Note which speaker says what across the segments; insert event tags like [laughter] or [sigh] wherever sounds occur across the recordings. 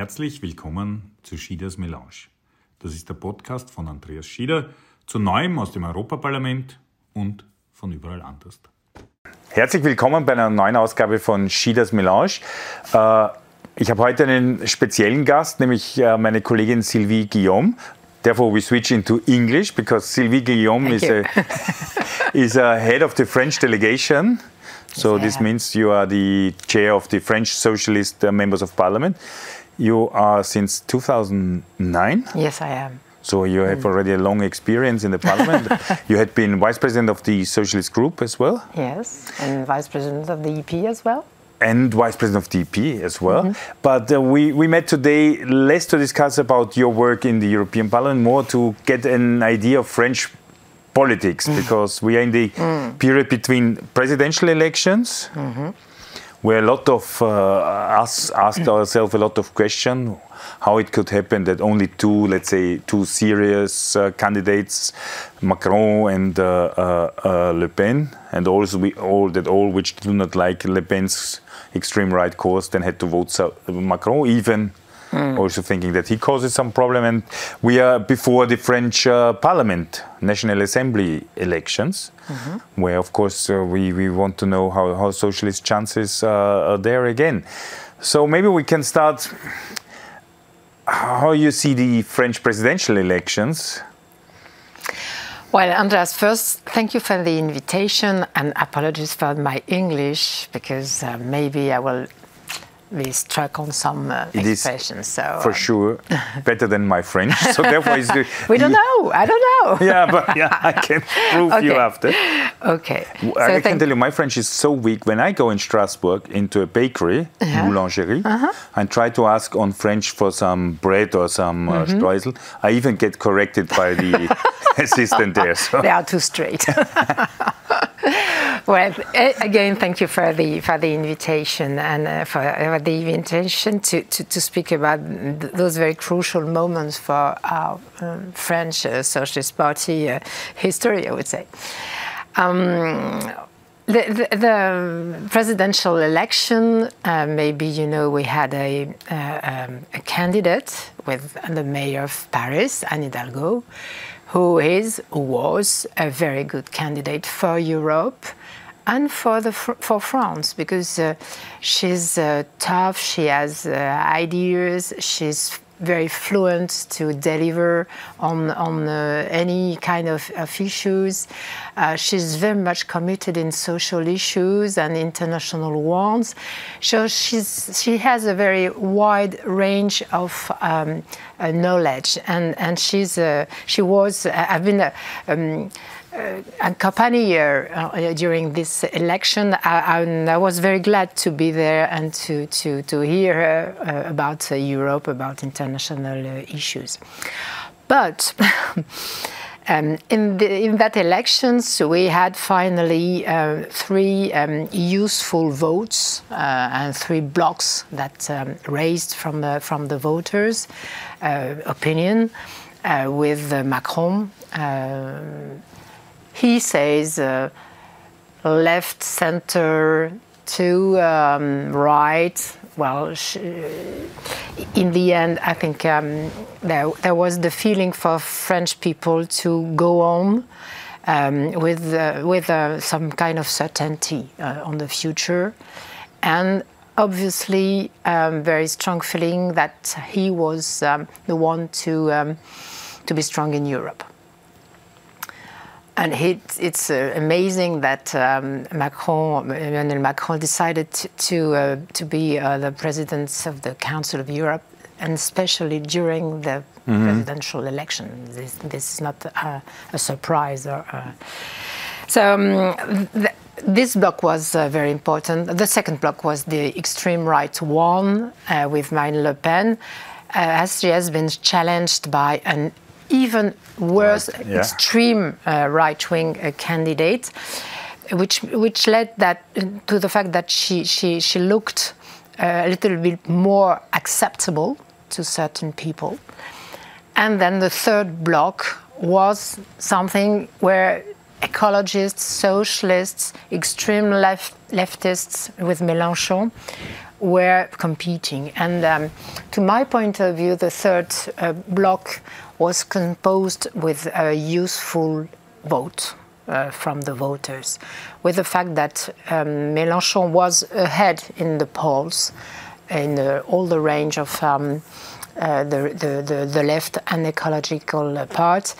Speaker 1: Herzlich willkommen zu Schieders Melange. Das ist der Podcast von Andreas Schieder zu Neuem aus dem Europaparlament und von überall anders.
Speaker 2: Herzlich willkommen bei einer neuen Ausgabe von Schieders Melange. Äh, ich habe heute einen speziellen Gast, nämlich äh, meine Kollegin Sylvie Guillaume. Therefore, we switch into English because Sylvie Guillaume is a, [laughs] is a head of the French delegation. So yes, this means you are the chair of the French Socialist uh, Members of Parliament. You are since 2009?
Speaker 3: Yes, I am.
Speaker 2: So you have mm. already a long experience in the parliament. [laughs] you had been vice president of the socialist group as well.
Speaker 3: Yes, and vice president of the EP as well.
Speaker 2: And vice president of the EP as well. Mm -hmm. But uh, we, we met today less to discuss about your work in the European Parliament, more to get an idea of French politics, mm. because we are in the mm. period between presidential elections. -hmm where a lot of uh, us asked ourselves a lot of questions how it could happen that only two, let's say, two serious uh, candidates, Macron and uh, uh, uh, Le Pen, and also we all that all which do not like Le Pen's extreme right course, then had to vote Macron, even Mm. Also thinking that he causes some problem, and we are before the French uh, Parliament, National Assembly elections, mm-hmm. where of course uh, we we want to know how how socialist chances uh, are there again. So maybe we can start. How you see the French presidential elections?
Speaker 3: Well, Andreas, first, thank you for the invitation and apologies for my English because uh, maybe I will we struck on some uh, expressions. So
Speaker 2: for um, sure [laughs] better than my French. So therefore, it's [laughs]
Speaker 3: the, we don't know. I don't know. [laughs]
Speaker 2: yeah, but yeah, I can prove okay. you after.
Speaker 3: Okay.
Speaker 2: So I can tell you, my French is so weak. When I go in Strasbourg into a bakery, uh-huh. boulangerie, uh-huh. and try to ask on French for some bread or some uh, mm-hmm. streusel, I even get corrected by the assistant there.
Speaker 3: So. They are too straight. [laughs] well, again, thank you for the for the invitation and uh, for uh, the invitation to, to, to, speak about those very crucial moments for our um, French uh, Socialist Party uh, history, I would say. Um, the, the, the, presidential election, uh, maybe you know, we had a, uh, um, a candidate with the mayor of Paris, Anne Hidalgo, who is, who was a very good candidate for Europe and for the for France because uh, she's uh, tough. She has uh, ideas. She's very fluent to deliver on on uh, any kind of, of issues. Uh, she's very much committed in social issues and international ones. So she's she has a very wide range of um, uh, knowledge, and and she's she was I've been. Um, uh, accompany her uh, during this election. I, I, was very glad to be there and to, to, to hear uh, about Europe, about international issues. But [laughs] Um, in, the, in, that elections, we had finally uh, three um, useful votes uh, and three blocks that um, raised from the, from the voters' uh, opinion, with Macron he says uh, left, center, to um, right. Well, in the end, I think um, there, there, was the feeling for French people to go on um, with, uh, with uh, some kind of certainty uh, on the future. And obviously, um, very strong feeling that he was um, the one to, um, to be strong in Europe. And it, it's uh, amazing that um, Macron, Emmanuel Macron, decided to to, uh, to be uh, the president of the Council of Europe, and especially during the mm-hmm. presidential election. This, this is not a, a surprise. Or, uh, so. Um, th- this block was uh, very important. The second block was the extreme right one uh, with Marine Le Pen, as she has been challenged by an even worse, right. yeah. extreme uh, right-wing uh, candidate, which which led that to the fact that she she she looked uh, a little bit more acceptable to certain people, and then the third block was something where ecologists, socialists, extreme left, leftists with Mélenchon were competing. And um, to my point of view, the third uh, bloc was composed with a useful vote. Uh, from the voters, with the fact that um, Mélenchon was ahead in the polls in uh, all the range of um, uh, the, the, the, the, left and ecological part.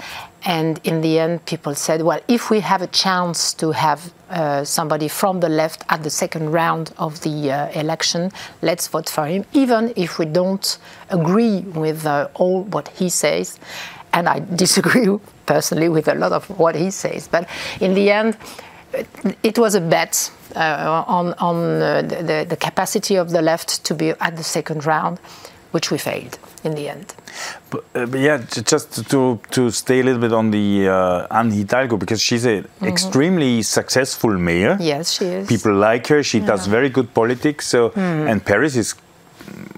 Speaker 3: And in the end, people said, well, if we have a chance to have uh, somebody from the left at the second round of the uh, election, let's vote for him, even if we don't agree with uh, all what he says. And I [laughs] disagree personally with a lot of what he says. But in the end, it was a bet uh, on, on uh, the, the capacity of the left to be at the second round, which we failed in the end.
Speaker 2: But, uh, but yeah, just to, to stay a little bit on the uh, Anne Hidalgo, because she's an mm-hmm. extremely successful mayor.
Speaker 3: Yes, she is.
Speaker 2: People like her. She yeah. does very good politics. So, mm. and Paris is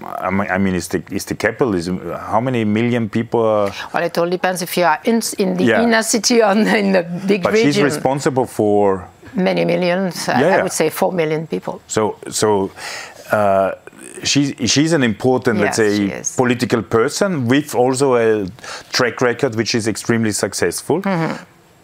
Speaker 2: I mean, is the is the capital is how many million people? Are...
Speaker 3: Well, it all depends if you are in, in the yeah. inner city or [laughs] in the big
Speaker 2: but
Speaker 3: region.
Speaker 2: But she's responsible for
Speaker 3: many millions. Yeah, I would say four million people.
Speaker 2: So so. Uh, she's she's an important, yes, let's say, political person with also a track record which is extremely successful. Mm-hmm.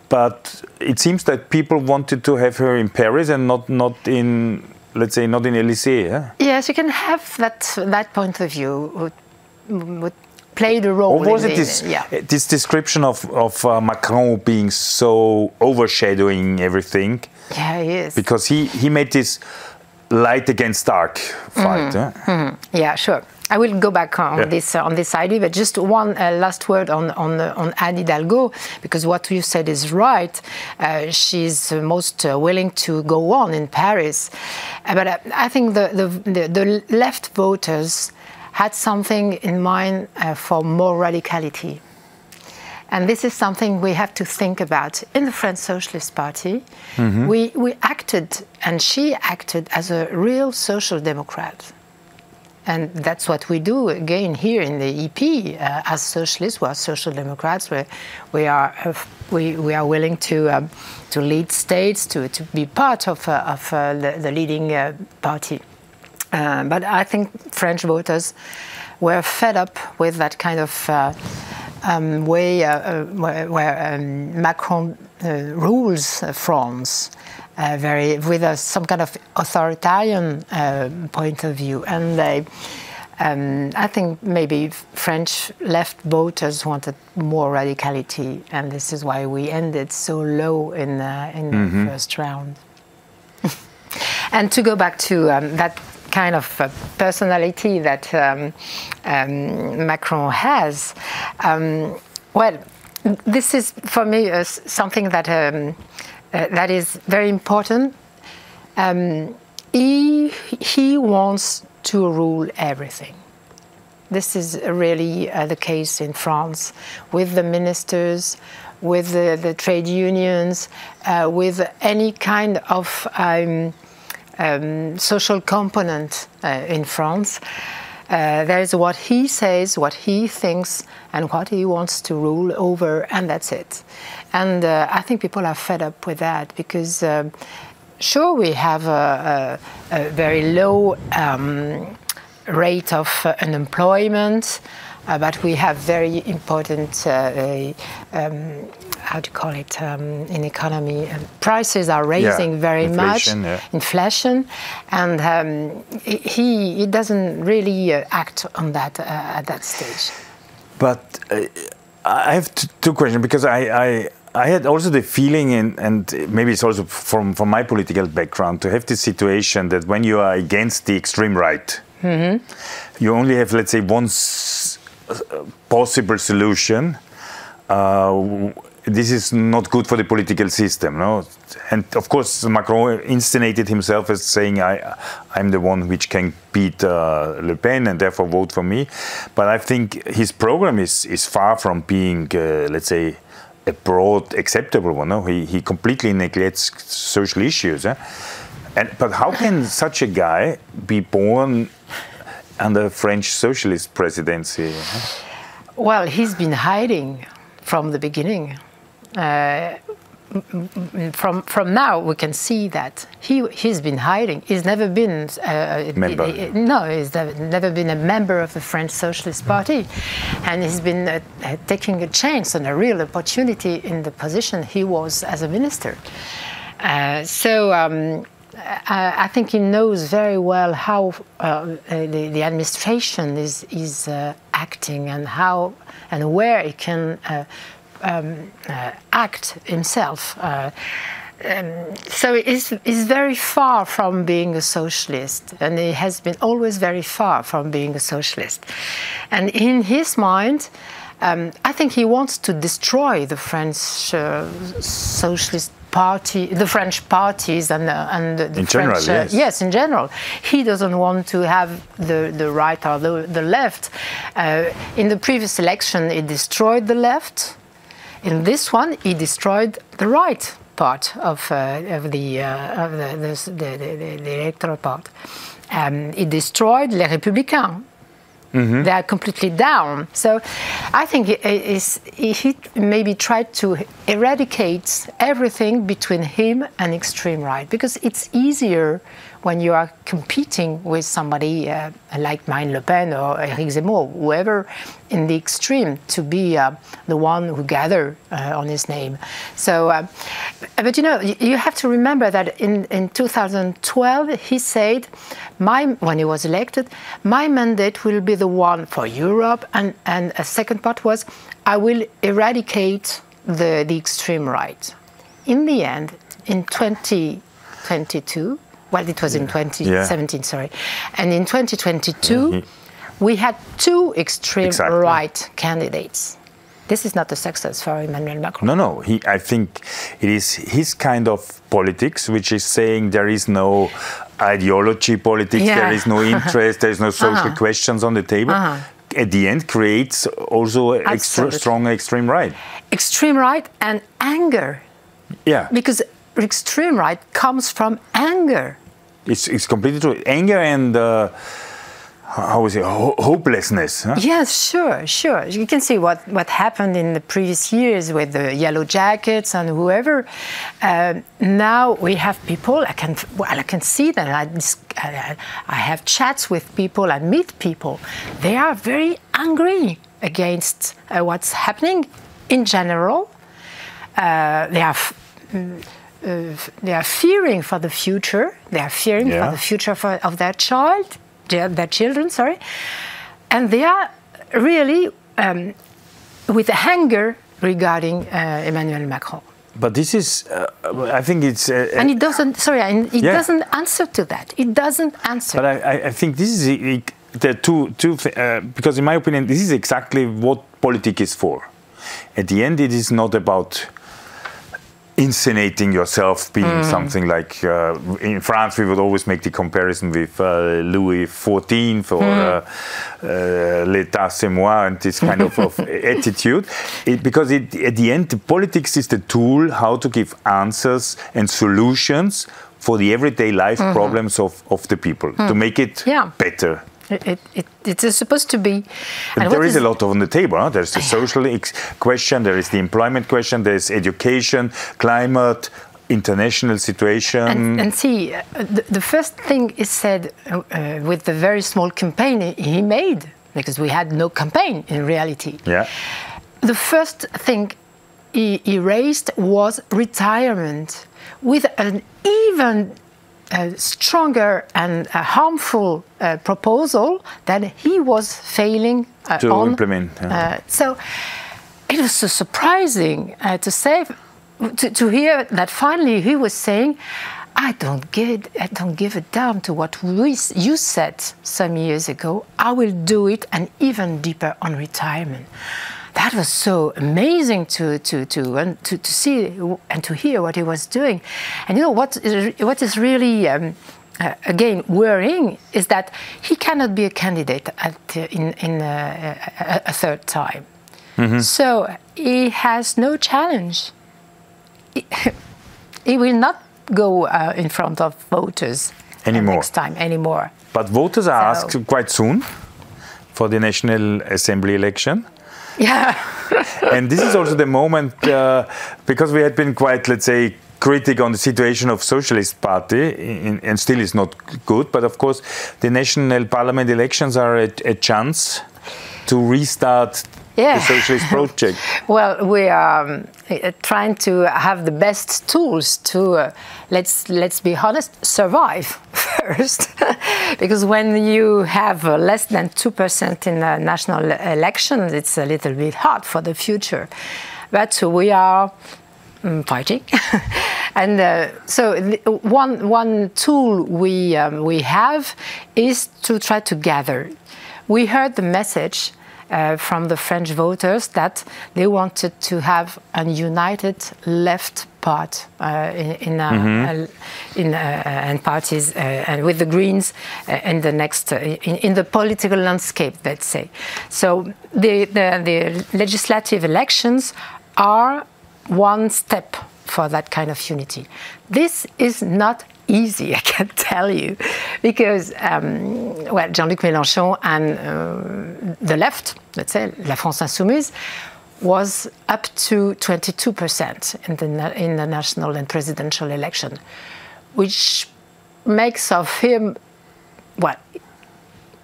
Speaker 2: But it seems that people wanted to have her in Paris and not not in let's say, not in Elysee. Eh?
Speaker 3: Yes, you can have that that point of view. Would, would play the role.
Speaker 2: Or was it this, yeah. this description of, of uh, Macron being so overshadowing everything?
Speaker 3: Yeah, he is.
Speaker 2: Because he, he made this light against dark fight. Mm-hmm. Eh?
Speaker 3: Mm-hmm. Yeah, sure. I will go back on yeah. this uh, on this idea, but just one uh, last word on on uh, on Anne Hidalgo, because what you said is right. Uh, she's most uh, willing to go on in Paris, uh, but I think the, the, the left voters had something in mind for more radicality. And this is something we have to think about. In the French Socialist Party, mm-hmm. we, we acted, and she acted as a real social democrat. And that's what we do again here in the EP uh, as socialists, we are social democrats. We, we, are, uh, we, we are willing to, um, to lead states, to, to be part of, uh, of uh, the, the, leading uh, party. But I think French voters were fed up with that kind of um, way where, where um, Macron rules France uh, very with a, some kind of authoritarian uh, point of view, and they. Um, I think maybe French left voters wanted more radicality, and this is why we ended so low in, uh, in mm-hmm. the first round. [laughs] and to go back to um, that kind of personality that um, um Macron has, um, well, this is for me uh, something that um, uh, that is very important. Um, he, he wants to rule everything. This is really uh, the case in France with the ministers, with the, the trade unions, uh, with any kind of um, um, social component uh, in France. Uh, there is what he says, what he thinks, and what he wants to rule over, and that's it. And uh, I think people are fed up with that because, uh, sure, we have a, a, a very low um, rate of uh, unemployment. Uh, but we have very important, uh, um, how do you call it um, in economy, um, prices are raising yeah, very inflation, much, yeah. inflation, and um, he, he doesn't really uh, act on that at that stage.
Speaker 2: But I have two questions because I, I I had also the feeling, in, and maybe it's also from, from my political background, to have this situation that when you are against the extreme right, mm-hmm. you only have, let's say, one s- possible solution. Uh, this is not good for the political system, no. And of course, Macron instigated himself as saying, "I, I'm the one which can beat uh, Le Pen, and therefore vote for me." But I think his program is is far from being, uh, let's say, a broad acceptable one. No? He, he completely neglects social issues. Eh? And, but how can [coughs] such a guy be born under French socialist presidency?
Speaker 3: Well, he's been hiding from the beginning. Uh, from from now we can see that he he's been hiding. He's never been uh,
Speaker 2: member.
Speaker 3: no, he's never been a member of the French Socialist Party, and he's been uh, uh, taking a chance and a real opportunity in the position he was as a minister. Uh, so. Um, I, I think he knows very well how uh, the, the, administration is, is uh, acting and how and where he can um, uh, act himself. Uh, um, so he's, he's, very far from being a socialist, and he has been always very far from being a socialist. And in his mind, um, I think he wants to destroy the French uh, socialist party, the French parties, and, uh, and the,
Speaker 2: in
Speaker 3: French.
Speaker 2: General, yes.
Speaker 3: yes. in general, he doesn't want to have the the right or the, the left. Uh, in the previous election, he destroyed the left. In this one, he destroyed the right part of, uh, of, the, uh, of the, the, the, the, electoral part. Um, he destroyed Les Républicains. Mm-hmm. They are completely down. So I think he maybe tried to eradicate everything between him and extreme right because it's easier when you are competing with somebody uh, like Marine Le Pen or Eric Zemmour, whoever in the extreme, to be uh, the one who gather uh, on his name. So, uh, but you know, you have to remember that in, in 2012 he said, my, when he was elected, my mandate will be the one for Europe, and, and a second part was, I will eradicate the, the extreme right. In the end, in 2022, well, it was in 2017, yeah. sorry. And in 2022, mm-hmm. we had two extreme exactly. right candidates. This is not a success for Emmanuel Macron.
Speaker 2: No, no. He, I think it is his kind of politics, which is saying there is no ideology politics, yeah. there is no [laughs] interest, there is no social uh-huh. questions on the table. Uh-huh. At the end, creates also extra, strong extreme right.
Speaker 3: Extreme right and anger.
Speaker 2: Yeah.
Speaker 3: Because extreme right comes from anger.
Speaker 2: It's, it's completely true. Anger and uh, how is it Ho- hopelessness? Huh?
Speaker 3: Yes, sure, sure. You can see what, what happened in the previous years with the yellow jackets and whoever. Uh, now we have people. I can well, I can see them. I, I, have chats with people. I meet people. They are very angry against uh, what's happening in general. Uh, they are. Uh, they are fearing for the future. They are fearing yeah. for the future for, of their child, their children, sorry, and they are really um, with anger regarding uh, Emmanuel Macron.
Speaker 2: But this is, uh, I think it's. Uh,
Speaker 3: and it doesn't. Sorry, it yeah. doesn't answer to that. It doesn't answer.
Speaker 2: But I, I think this is it, the two two uh, because in my opinion this is exactly what politics is for. At the end, it is not about inscenating yourself being mm. something like uh, in France we would always make the comparison with uh, Louis XIV or mm. uh, uh, l'état c'est moi and this kind of, of [laughs] attitude it, because it, at the end the politics is the tool how to give answers and solutions for the everyday life mm-hmm. problems of, of the people to mm. make it yeah. better
Speaker 3: it, it, it is supposed to be.
Speaker 2: And there is, is, a lot on the table. Huh? There's the social question, there is the employment question, there's education, climate, international situation.
Speaker 3: And, and see, uh, the, the, first thing is said uh, uh, with the very small campaign he made, because we had no campaign in reality.
Speaker 2: Yeah.
Speaker 3: The first thing he, he raised was retirement with an even a stronger and a harmful uh, proposal that he was failing
Speaker 2: uh, to on. implement.
Speaker 3: Yeah. Uh, so it was so surprising uh, to say to, to, hear that finally he was saying. I don't give I don't give a damn to what we, you said some years ago. I will do it and even deeper on retirement that was so amazing to to to and to, to see and to hear what he was doing. And you know what is, what is really um, uh, again worrying is that he cannot be a candidate at, uh, in in uh, a, a, third time. Mm-hmm. So he has no challenge. He, [laughs] he will not go uh, in front of voters
Speaker 2: anymore
Speaker 3: next time anymore.
Speaker 2: But voters are so, asked quite soon for the National Assembly election. [laughs]
Speaker 3: Yeah.
Speaker 2: and this is also the moment uh, because we had been quite, let's say, critic on the situation of Socialist Party, in, and still is not good. But of course, the national parliament elections are a, a chance to restart
Speaker 3: Yeah.
Speaker 2: the socialist [laughs] project.
Speaker 3: Well, we are um, uh, trying to have the best tools to uh, let's let's be honest, survive [laughs] first, [laughs] because when you have uh, less than two percent in national elections, it's a little bit hard for the future. But we are mm, fighting, and uh, so one one tool we um, we have is to try to gather. We heard the message uh, from the French voters that they wanted to have a united left part uh, in, in, uh,
Speaker 2: Mm-hmm.
Speaker 3: in uh, and parties uh, and with the Greens uh, in the next uh, in, in the political landscape, let's say. So the, the the legislative elections are one step for that kind of unity. This is not easy, I can [laughs] tell you, because um, well, Jean-Luc Mélenchon and uh, the left, let's say La France Insoumise, was up to 22% in the in the national and presidential election, which makes of him well.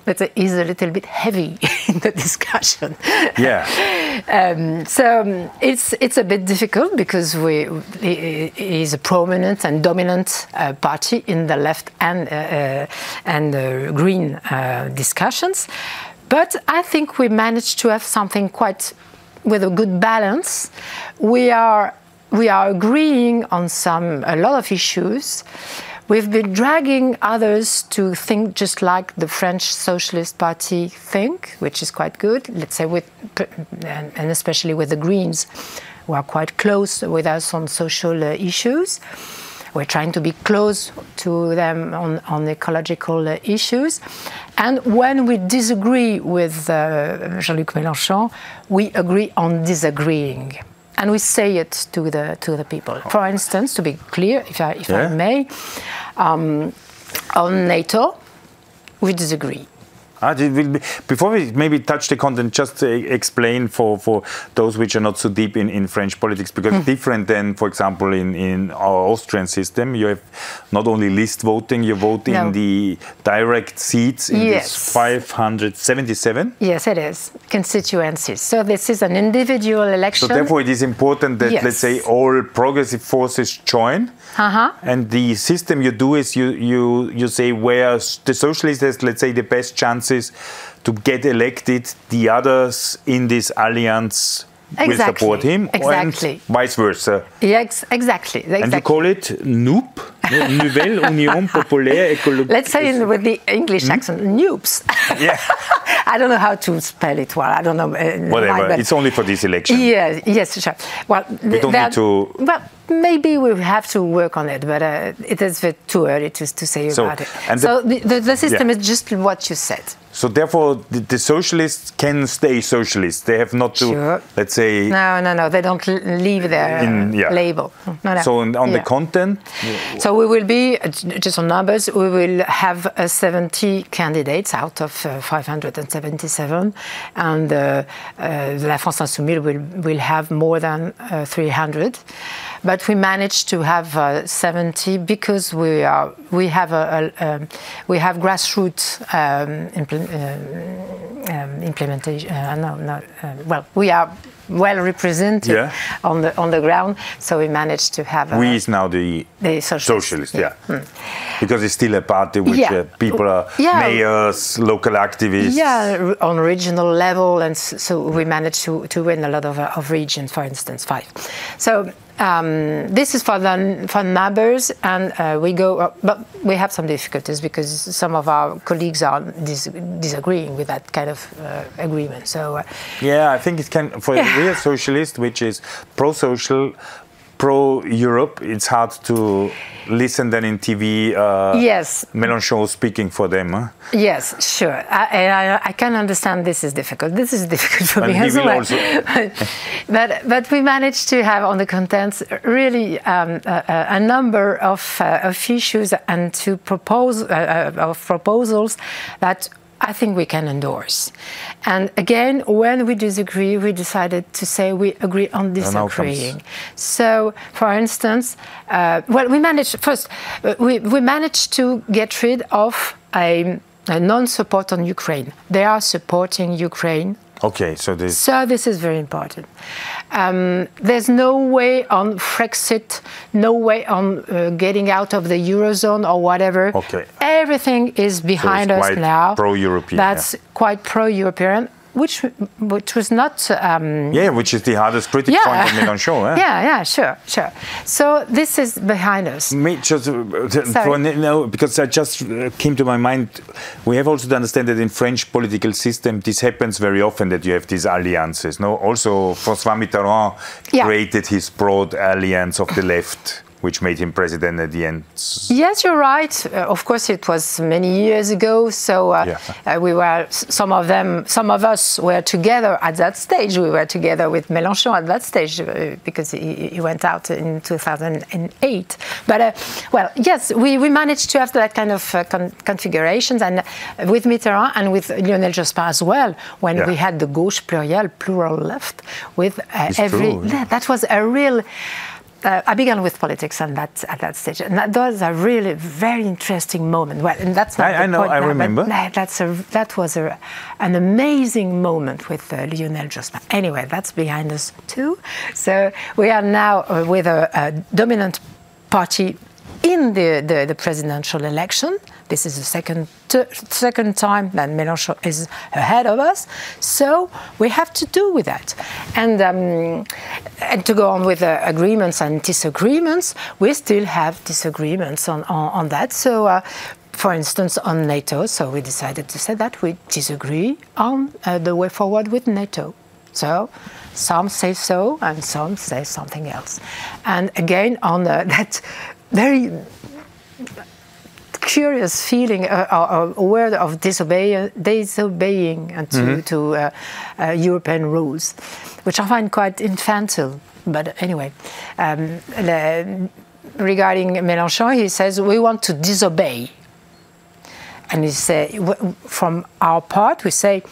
Speaker 3: Let's say he's a little bit heavy [laughs] in the discussion.
Speaker 2: Yeah.
Speaker 3: Um, so um, it's it's a bit difficult because we is a prominent and dominant uh, party in the left and uh, uh, and green uh, discussions, but I think we managed to have something quite with a good balance. We are we are agreeing on some a lot of issues. We've been dragging others to think just like the French Socialist Party think, which is quite good. Let's say with, and especially with the Greens, who are quite close with us on social uh, issues. We're trying to be close to them on, on ecological uh, issues. And when we disagree with uh, Jean-Luc Mélenchon, we agree on disagreeing. And we say it to the, to the people. For instance, to be clear, if I, if I may, um, on NATO, we disagree.
Speaker 2: Ah, be- Before we maybe touch the content, just to e- explain for, for those which are not so deep in, in French politics, because it's different than, for example, in, in our Austrian system. You have not only list voting, you vote
Speaker 3: No.
Speaker 2: in the direct seats in
Speaker 3: Yes.
Speaker 2: this 577.
Speaker 3: Yes, it is. Constituencies. So this is an individual election.
Speaker 2: So therefore, it is important that,
Speaker 3: Yes.
Speaker 2: let's say, all progressive forces join.
Speaker 3: Uh-huh.
Speaker 2: And the system you do is you, you, you say where the socialist has, let's say, the best chances to get elected, the others in this alliance will support him,
Speaker 3: Exactly.
Speaker 2: and vice versa.
Speaker 3: Yeah, ex- exactly.
Speaker 2: And you call it NUP, [laughs] Nouvelle Union Populaire Écologique.
Speaker 3: Let's say in, with the English accent, noobs.
Speaker 2: Yeah, [laughs]
Speaker 3: I don't know how to spell it well. I don't know. uh,
Speaker 2: whatever.
Speaker 3: why,
Speaker 2: It's only for this election.
Speaker 3: Yes, yes, sure. Well,
Speaker 2: We don't need to-
Speaker 3: Well, maybe we have to work on it, but uh, it is too early to, to say
Speaker 2: So,
Speaker 3: about it.
Speaker 2: and
Speaker 3: so the, the, the system
Speaker 2: yeah.
Speaker 3: is just what you said.
Speaker 2: So therefore, the, the socialists can stay socialists. They have not to,
Speaker 3: Sure.
Speaker 2: let's say,
Speaker 3: No, no, no. They don't leave their
Speaker 2: In- yeah.
Speaker 3: label. No, no.
Speaker 2: So on, on the content,
Speaker 3: So we will be, uh, just on numbers, we will have uh, 70 candidates out of uh, 577, and uh, uh, La France Insoumise will, will have more than uh, 300. But we managed to have uh, 70 because we are we have a, a, um we have grassroots um, impl- um, um, implementation. Uh, no, no. Um, well, we are well represented
Speaker 2: Yeah.
Speaker 3: on the on the ground, so we managed to have. a-
Speaker 2: we is now the
Speaker 3: the socialists.
Speaker 2: socialist, yeah. Because it's still a party which
Speaker 3: Yeah.
Speaker 2: uh, people are
Speaker 3: Yeah.
Speaker 2: mayors, local activists.
Speaker 3: Yeah, on regional level, and so we managed to, to win a lot of, uh, of regions, for instance, five. So um, this is for the for numbers, and uh, we go, uh, but we have some difficulties because some of our colleagues are dis- disagreeing with that kind of uh, agreement. So uh,
Speaker 2: Yeah, I think it can for [laughs]
Speaker 3: Yeah.
Speaker 2: socialist, which is pro-social, pro-Europe. It's hard to listen then in TV. Uh,
Speaker 3: yes,
Speaker 2: Mélenchon speaking for them. Huh?
Speaker 3: Yes, sure. I, I, I can understand this is difficult. This is difficult for
Speaker 2: And
Speaker 3: me as well.
Speaker 2: also- [laughs]
Speaker 3: but but we managed to have on the contents really um, a, a- a number of, uh, of issues and to propose uh, uh, of proposals that I think we can endorse. And again, when we disagree, we decided to say we agree on disagreeing. So, for instance, uh, well, we managed first, uh, we, we managed to get rid of a, a non support on Ukraine. They are supporting Ukraine
Speaker 2: Okay, so this.
Speaker 3: So this is very important. Um, there's no way on Brexit, no way on uh, getting out of the eurozone or whatever.
Speaker 2: Okay.
Speaker 3: Everything is behind
Speaker 2: so
Speaker 3: us now.
Speaker 2: Pro-European.
Speaker 3: That's
Speaker 2: yeah.
Speaker 3: quite pro-European, which which was not. Um,
Speaker 2: yeah, which is the hardest critic
Speaker 3: yeah.
Speaker 2: point of Mélenchon. Eh?
Speaker 3: yeah, yeah, sure, sure. So this is behind us.
Speaker 2: Me just uh, no, because I just uh, came to my mind. We have also to understand that in French political system, this happens very often that you have these alliances. No, also François Mitterrand
Speaker 3: Yeah.
Speaker 2: created his broad alliance of the left. Which made him president at the end.
Speaker 3: Yes, you're right. Uh, of course, it was many years ago. So uh,
Speaker 2: Yeah.
Speaker 3: uh, we were some of them, some of us were together at that stage. We were together with Mélenchon at that stage uh, because he, he went out in 2008. But uh, well, yes, we, we managed to have that kind of uh, con- configurations, and uh, with Mitterrand and with Lionel Jospin as well, when
Speaker 2: Yeah.
Speaker 3: we had the gauche pluriel, plural left, with uh, every
Speaker 2: true, yeah.
Speaker 3: that was a real. Uh, I began with politics and that, at that stage, and that was a really very interesting moment. Well, and that's not
Speaker 2: I- I know, I
Speaker 3: now,
Speaker 2: remember. [laughs]
Speaker 3: that's a, that was a, an amazing moment with uh, Lionel Jospin. Anyway, that's behind us too. So we are now uh, with a, a dominant party in the, the, the presidential election. This is the second second time that Mélenchon is ahead of us. So we have to do with that, and um, and to go on with uh, agreements and disagreements. We still have disagreements on on, on that. So. Uh, for instance, on NATO, so we decided to say that we disagree on uh, the way forward with NATO. So some say so and some say something else. And again, on uh, [laughs] that very curious feeling, uh, uh, a word of disobey, disobeying and to, to uh, uh, European rules, which I find quite infantile. But anyway, um, regarding Mélenchon, he says we want to disobey. And he say, w- from our part, we say,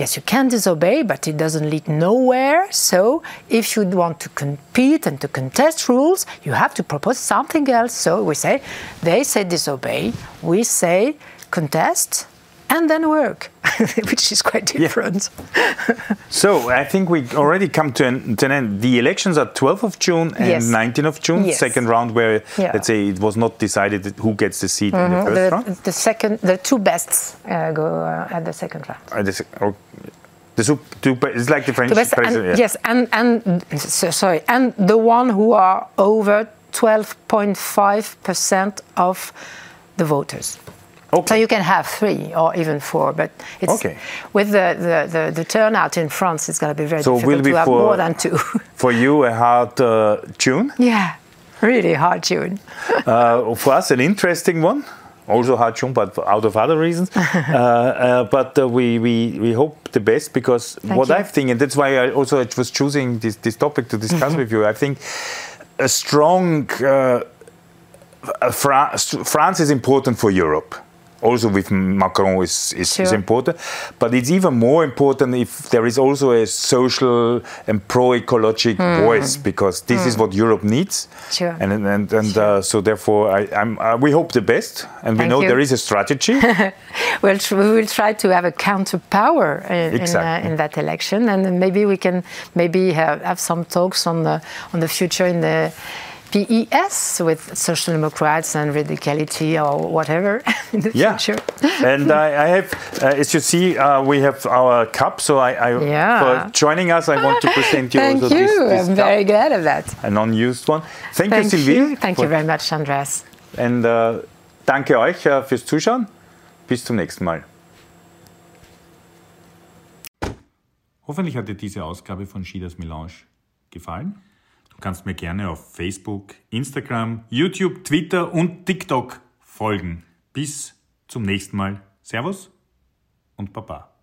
Speaker 3: yes, you can disobey, but it doesn't lead nowhere. So if you want to compete and to contest rules, you have to propose something else. So we say, they say disobey, we say contest, and then work, [laughs] which is quite different. [laughs]
Speaker 2: So I think we already come to an, to an end. The elections are 12th of June and
Speaker 3: Yes.
Speaker 2: 19th of June,
Speaker 3: Yes.
Speaker 2: second round where
Speaker 3: Yeah.
Speaker 2: let's say it was not decided who gets the seat in the first
Speaker 3: the,
Speaker 2: round.
Speaker 3: the second, the two bests uh, go uh, at the second round.
Speaker 2: Uh, the sec- or- the sup- two, it's like the French
Speaker 3: The best, and,
Speaker 2: president. yeah.
Speaker 3: Yes, and and so, sorry, and the one who are over 12.5 percent of the voters. So you can have three or even four, but it's
Speaker 2: Okay.
Speaker 3: with the, the, the, the turnout in France, it's going to be very
Speaker 2: So
Speaker 3: difficult
Speaker 2: be
Speaker 3: to have
Speaker 2: for-
Speaker 3: more than two. [laughs]
Speaker 2: For you, a hard uh, June.
Speaker 3: yeah, really hard tune.
Speaker 2: Uh, for us, an interesting one. Also hard tune, but out of other reasons. [laughs] uh, uh, but uh, we, we, we hope the best because what
Speaker 3: you.
Speaker 2: I think, and that's why I also was choosing this, this topic to discuss [laughs] with you, I think a strong uh, uh, Fra- France is important for Europe. Also, with Macron is, is, is important, but it's even more important if there is also a social and pro-ecologic voice, because this is what Europe needs.
Speaker 3: Hmm. Sure.
Speaker 2: And and and uh, so therefore, I, I'm, uh, we hope the best, and we
Speaker 3: Thank
Speaker 2: know
Speaker 3: you.
Speaker 2: there is a strategy. [laughs]
Speaker 3: We'll tr- we will try to have a counter power in, in, uh, in that election, and maybe we can maybe have, have some talks on the on the future in the PES with social democrats and radicality or whatever [laughs] in the
Speaker 2: Yeah,
Speaker 3: future.
Speaker 2: and I, I have, uh, as you see, uh, we have our cup. So I, I
Speaker 3: Yeah.
Speaker 2: for joining us, I want to [laughs] present you
Speaker 3: Thank
Speaker 2: also
Speaker 3: you.
Speaker 2: this, this
Speaker 3: I'm
Speaker 2: cup,
Speaker 3: very glad of that.
Speaker 2: an unused one. Thank,
Speaker 3: Thank
Speaker 2: you, Sylvie.
Speaker 3: you. Thank
Speaker 2: for-
Speaker 3: you very much, Andreas.
Speaker 2: And äh, danke euch äh, fürs Zuschauen. Bis zum nächsten Mal.
Speaker 1: Hoffentlich hat dir diese Ausgabe von Schieders Melange gefallen. Du kannst mir gerne auf Facebook, Instagram, YouTube, Twitter und TikTok folgen. Bis zum nächsten Mal. Servus und Baba.